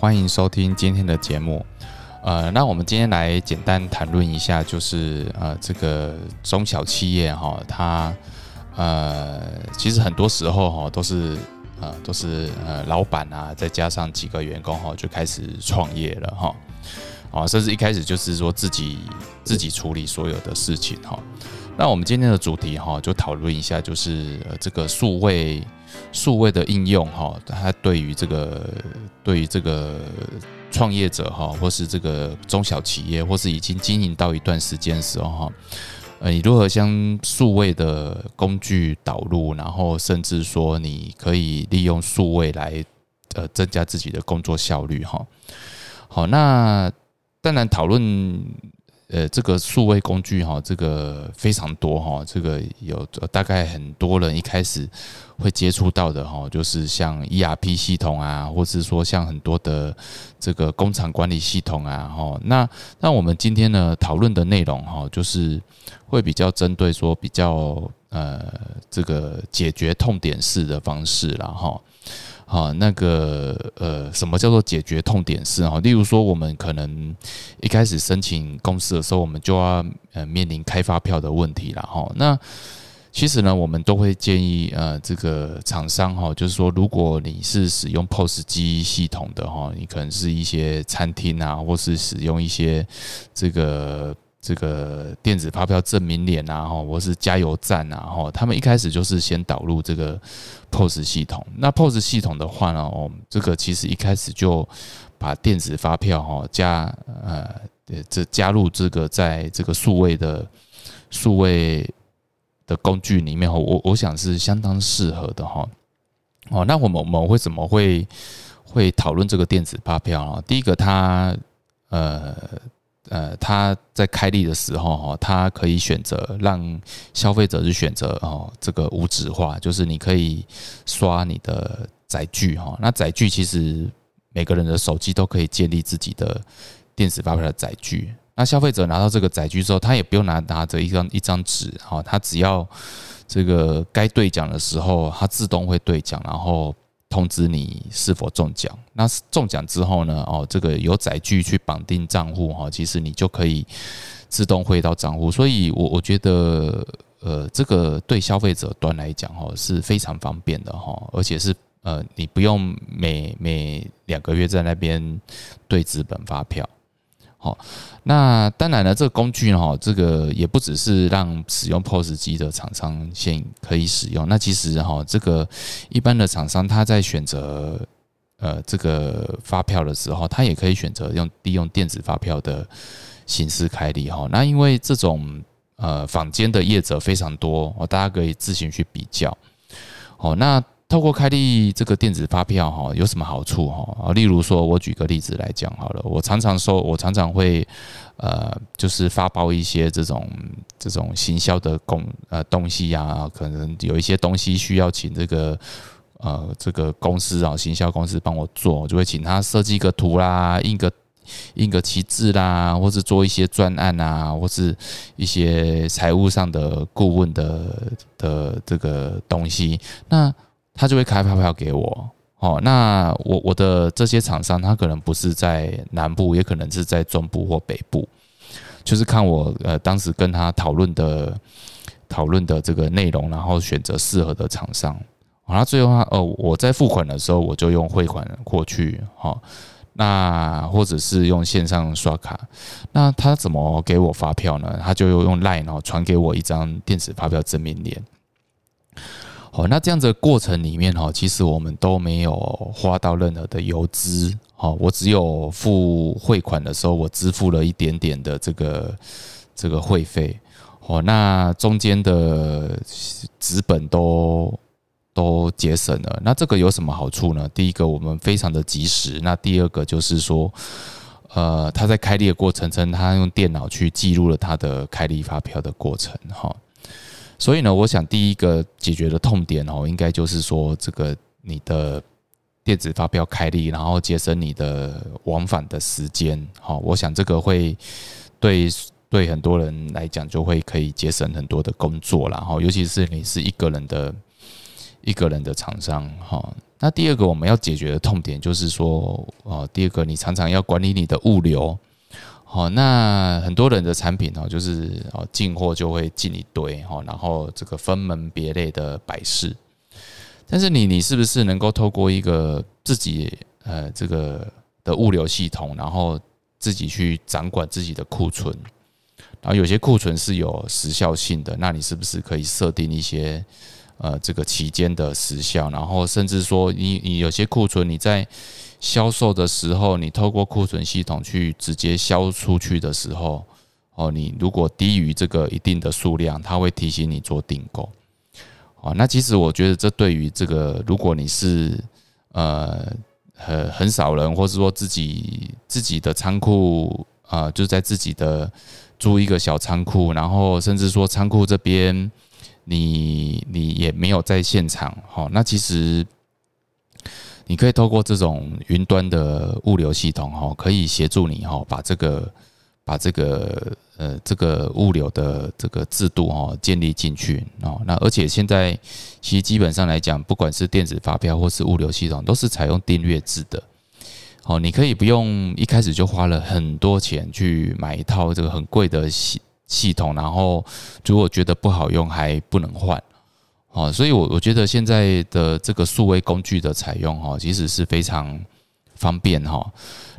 欢迎收听今天的节目。呃，那我们今天来简单谈论一下，就是呃，这个中小企业哈，它呃，其实很多时候哈，都是呃，都是呃，老板啊，再加上几个员工哈，就开始创业了哈，啊，甚至一开始就是说自己自己处理所有的事情哈。那我们今天的主题哈，就讨论一下，就是呃，这个数位。数位的应用哈，它对于这个对于这个创业者哈，或是这个中小企业，或是已经经营到一段时间的时候哈，呃，你如何将数位的工具导入，然后甚至说你可以利用数位来呃增加自己的工作效率哈。好，那当然讨论。呃，这个数位工具哈，这个非常多哈，这个有大概很多人一开始会接触到的哈，就是像 ERP 系统啊，或是说像很多的这个工厂管理系统啊，哈，那那我们今天呢讨论的内容哈，就是会比较针对说比较呃这个解决痛点式的方式了哈。好，那个呃，什么叫做解决痛点式哈？例如说，我们可能一开始申请公司的时候，我们就要呃面临开发票的问题了哈。那其实呢，我们都会建议呃这个厂商哈，就是说，如果你是使用 POS 机系统的哈，你可能是一些餐厅啊，或是使用一些这个。这个电子发票证明脸啊，哈，或是加油站啊，哈，他们一开始就是先导入这个 POS 系统。那 POS 系统的话呢，哦，这个其实一开始就把电子发票哈加呃这加入这个在这个数位的数位的工具里面，我我想是相当适合的哈。哦，那我们我们会怎么会会讨论这个电子发票啊？第一个，它呃。呃，他在开立的时候哈，他可以选择让消费者去选择哦，这个无纸化，就是你可以刷你的载具哈。那载具其实每个人的手机都可以建立自己的电子发票的载具。那消费者拿到这个载具之后，他也不用拿拿着一张一张纸哈，他只要这个该兑奖的时候，它自动会兑奖，然后。通知你是否中奖。那中奖之后呢？哦，这个有载具去绑定账户哈，其实你就可以自动汇到账户。所以，我我觉得，呃，这个对消费者端来讲哈是非常方便的哈，而且是呃，你不用每每两个月在那边对资本发票。好，那当然了，这个工具哈，这个也不只是让使用 POS 机的厂商先可以使用。那其实哈，这个一般的厂商他在选择呃这个发票的时候，他也可以选择用利用电子发票的形式开立哈。那因为这种呃坊间的业者非常多，哦，大家可以自行去比较。好，那。透过开立这个电子发票哈，有什么好处哈？啊，例如说，我举个例子来讲好了，我常常收，我常常会呃，就是发包一些这种这种行销的工呃东西呀，可能有一些东西需要请这个呃这个公司啊，行销公司帮我做，就会请他设计个图啦，印个印个旗帜啦，或是做一些专案啊，或是一些财务上的顾问的的这个东西，那。他就会开发票给我，哦，那我我的这些厂商，他可能不是在南部，也可能是在中部或北部，就是看我呃当时跟他讨论的讨论的这个内容，然后选择适合的厂商，然后最后他哦我在付款的时候，我就用汇款过去，哈，那或者是用线上刷卡，那他怎么给我发票呢？他就用 Line 哦传给我一张电子发票证明联。好，那这样子的过程里面哈，其实我们都没有花到任何的邮资，好，我只有付汇款的时候，我支付了一点点的这个这个会费，哦，那中间的资本都都节省了。那这个有什么好处呢？第一个，我们非常的及时；那第二个就是说，呃，他在开立的过程中，他用电脑去记录了他的开立发票的过程，哈。所以呢，我想第一个解决的痛点哦，应该就是说这个你的电子发票开立，然后节省你的往返的时间。好，我想这个会对对很多人来讲，就会可以节省很多的工作了。哈，尤其是你是一个人的一个人的厂商哈。那第二个我们要解决的痛点就是说，哦，第二个你常常要管理你的物流，好，那很多人的产品哦，就是哦进货就会进一堆哈，然后这个分门别类的摆设，但是你你是不是能够透过一个自己呃这个的物流系统，然后自己去掌管自己的库存，然后有些库存是有时效性的，那你是不是可以设定一些？呃，这个期间的时效，然后甚至说，你你有些库存，你在销售的时候，你透过库存系统去直接销出去的时候，哦，你如果低于这个一定的数量，它会提醒你做订购。哦，那其实我觉得这对于这个，如果你是呃很很少人，或是说自己自己的仓库啊，就在自己的租一个小仓库，然后甚至说仓库这边。你你也没有在现场，好，那其实你可以透过这种云端的物流系统，哈，可以协助你，哈，把这个把这个呃这个物流的这个制度，哈，建立进去，哦，那而且现在其实基本上来讲，不管是电子发票或是物流系统，都是采用订阅制的，哦，你可以不用一开始就花了很多钱去买一套这个很贵的系。系统，然后如果觉得不好用，还不能换，哦，所以，我我觉得现在的这个数位工具的采用，哈，其实是非常方便，哈。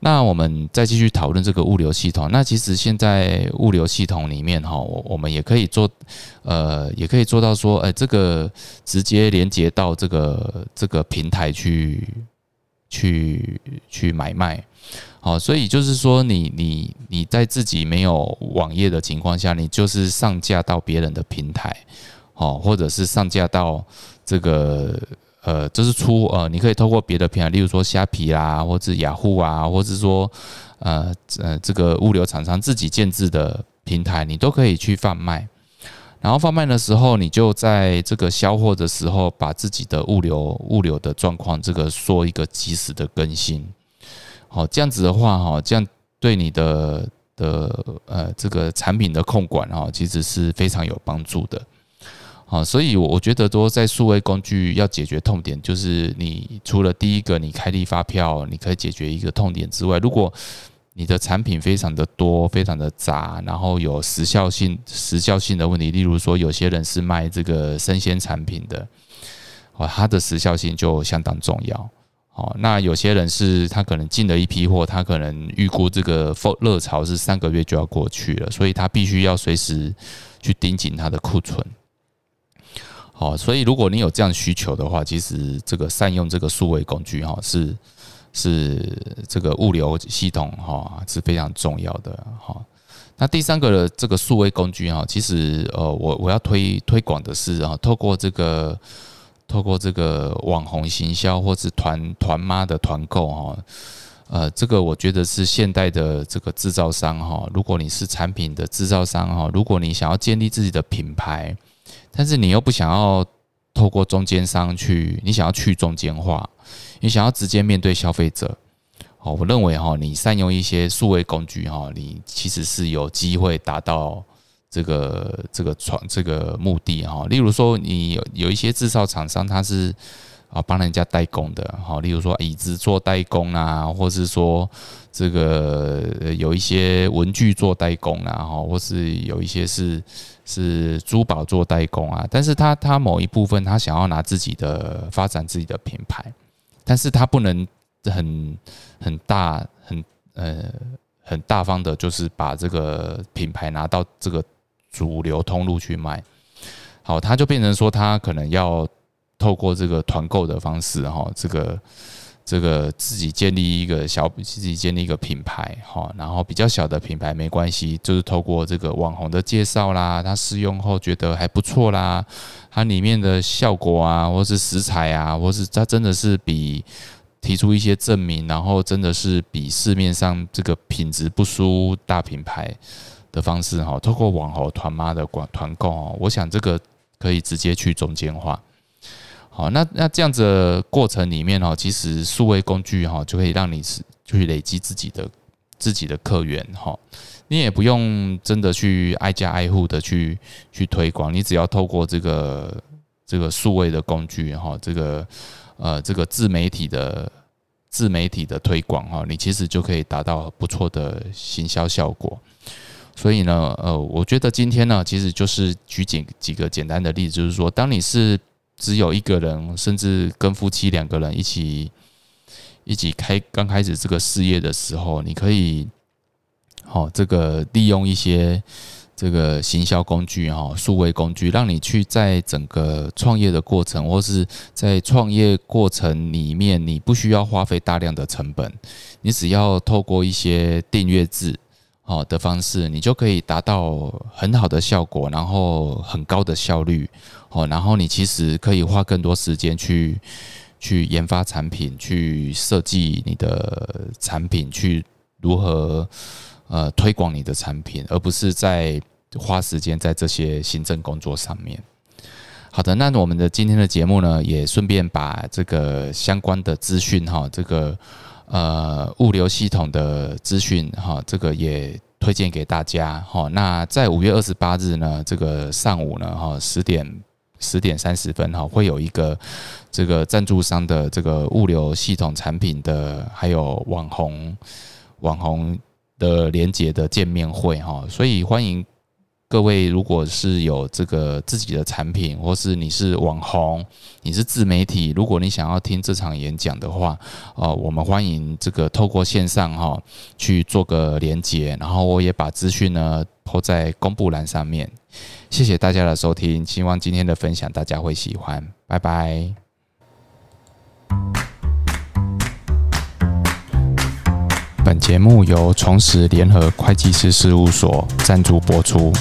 那我们再继续讨论这个物流系统。那其实现在物流系统里面，哈，我我们也可以做，呃，也可以做到说，哎，这个直接连接到这个这个平台去，去去买卖。好，所以就是说，你你你在自己没有网页的情况下，你就是上架到别人的平台，好，或者是上架到这个呃，就是出呃，你可以透过别的平台，例如说虾皮啦，或者雅虎啊，或者说呃呃这个物流厂商自己建制的平台，你都可以去贩卖。然后贩卖的时候，你就在这个销货的时候，把自己的物流物流的状况这个做一个及时的更新。好，这样子的话，哈，这样对你的的呃这个产品的控管，哈，其实是非常有帮助的。好，所以我我觉得说，在数位工具要解决痛点，就是你除了第一个你开立发票，你可以解决一个痛点之外，如果你的产品非常的多、非常的杂，然后有时效性、时效性的问题，例如说有些人是卖这个生鲜产品的，哦，它的时效性就相当重要。哦，那有些人是他可能进了一批货，他可能预估这个热潮是三个月就要过去了，所以他必须要随时去盯紧他的库存。好，所以如果你有这样需求的话，其实这个善用这个数位工具哈，是是这个物流系统哈是非常重要的哈。那第三个的这个数位工具哈，其实呃我我要推推广的是啊，透过这个。透过这个网红行销或是团团妈的团购哈，呃，这个我觉得是现代的这个制造商哈。如果你是产品的制造商哈，如果你想要建立自己的品牌，但是你又不想要透过中间商去，你想要去中间化，你想要直接面对消费者，哦，我认为哈，你善用一些数位工具哈，你其实是有机会达到。这个这个创这个目的哈，例如说你有有一些制造厂商，他是啊帮人家代工的好，例如说椅子做代工啊，或是说这个有一些文具做代工啊，哈，或是有一些是是珠宝做代工啊，但是他他某一部分他想要拿自己的发展自己的品牌，但是他不能很很大很呃很大方的，就是把这个品牌拿到这个。主流通路去卖，好，他就变成说，他可能要透过这个团购的方式，哈，这个这个自己建立一个小，自己建立一个品牌，哈，然后比较小的品牌没关系，就是透过这个网红的介绍啦，他试用后觉得还不错啦，它里面的效果啊，或是食材啊，或是它真的是比提出一些证明，然后真的是比市面上这个品质不输大品牌。的方式哈，透过网红团妈的管团购哦，我想这个可以直接去中间化。好，那那这样子过程里面哦，其实数位工具哈就可以让你是去累积自己的自己的客源哈，你也不用真的去挨家挨户的去去推广，你只要透过这个这个数位的工具哈，这个呃这个自媒体的自媒体的推广哈，你其实就可以达到不错的行销效果。所以呢，呃，我觉得今天呢，其实就是举几几个简单的例子，就是说，当你是只有一个人，甚至跟夫妻两个人一起一起开刚开始这个事业的时候，你可以好这个利用一些。这个行销工具哈，数位工具，让你去在整个创业的过程，或是在创业过程里面，你不需要花费大量的成本，你只要透过一些订阅制好的方式，你就可以达到很好的效果，然后很高的效率哦，然后你其实可以花更多时间去去研发产品，去设计你的产品，去如何。呃，推广你的产品，而不是在花时间在这些行政工作上面。好的，那我们的今天的节目呢，也顺便把这个相关的资讯哈，这个呃物流系统的资讯哈，这个也推荐给大家哈。那在五月二十八日呢，这个上午呢哈，十点十点三十分哈，会有一个这个赞助商的这个物流系统产品的，还有网红网红。的连接的见面会哈，所以欢迎各位，如果是有这个自己的产品，或是你是网红，你是自媒体，如果你想要听这场演讲的话，哦，我们欢迎这个透过线上哈去做个连接，然后我也把资讯呢抛在公布栏上面。谢谢大家的收听，希望今天的分享大家会喜欢，拜拜。本节目由重实联合会计师事务所赞助播出。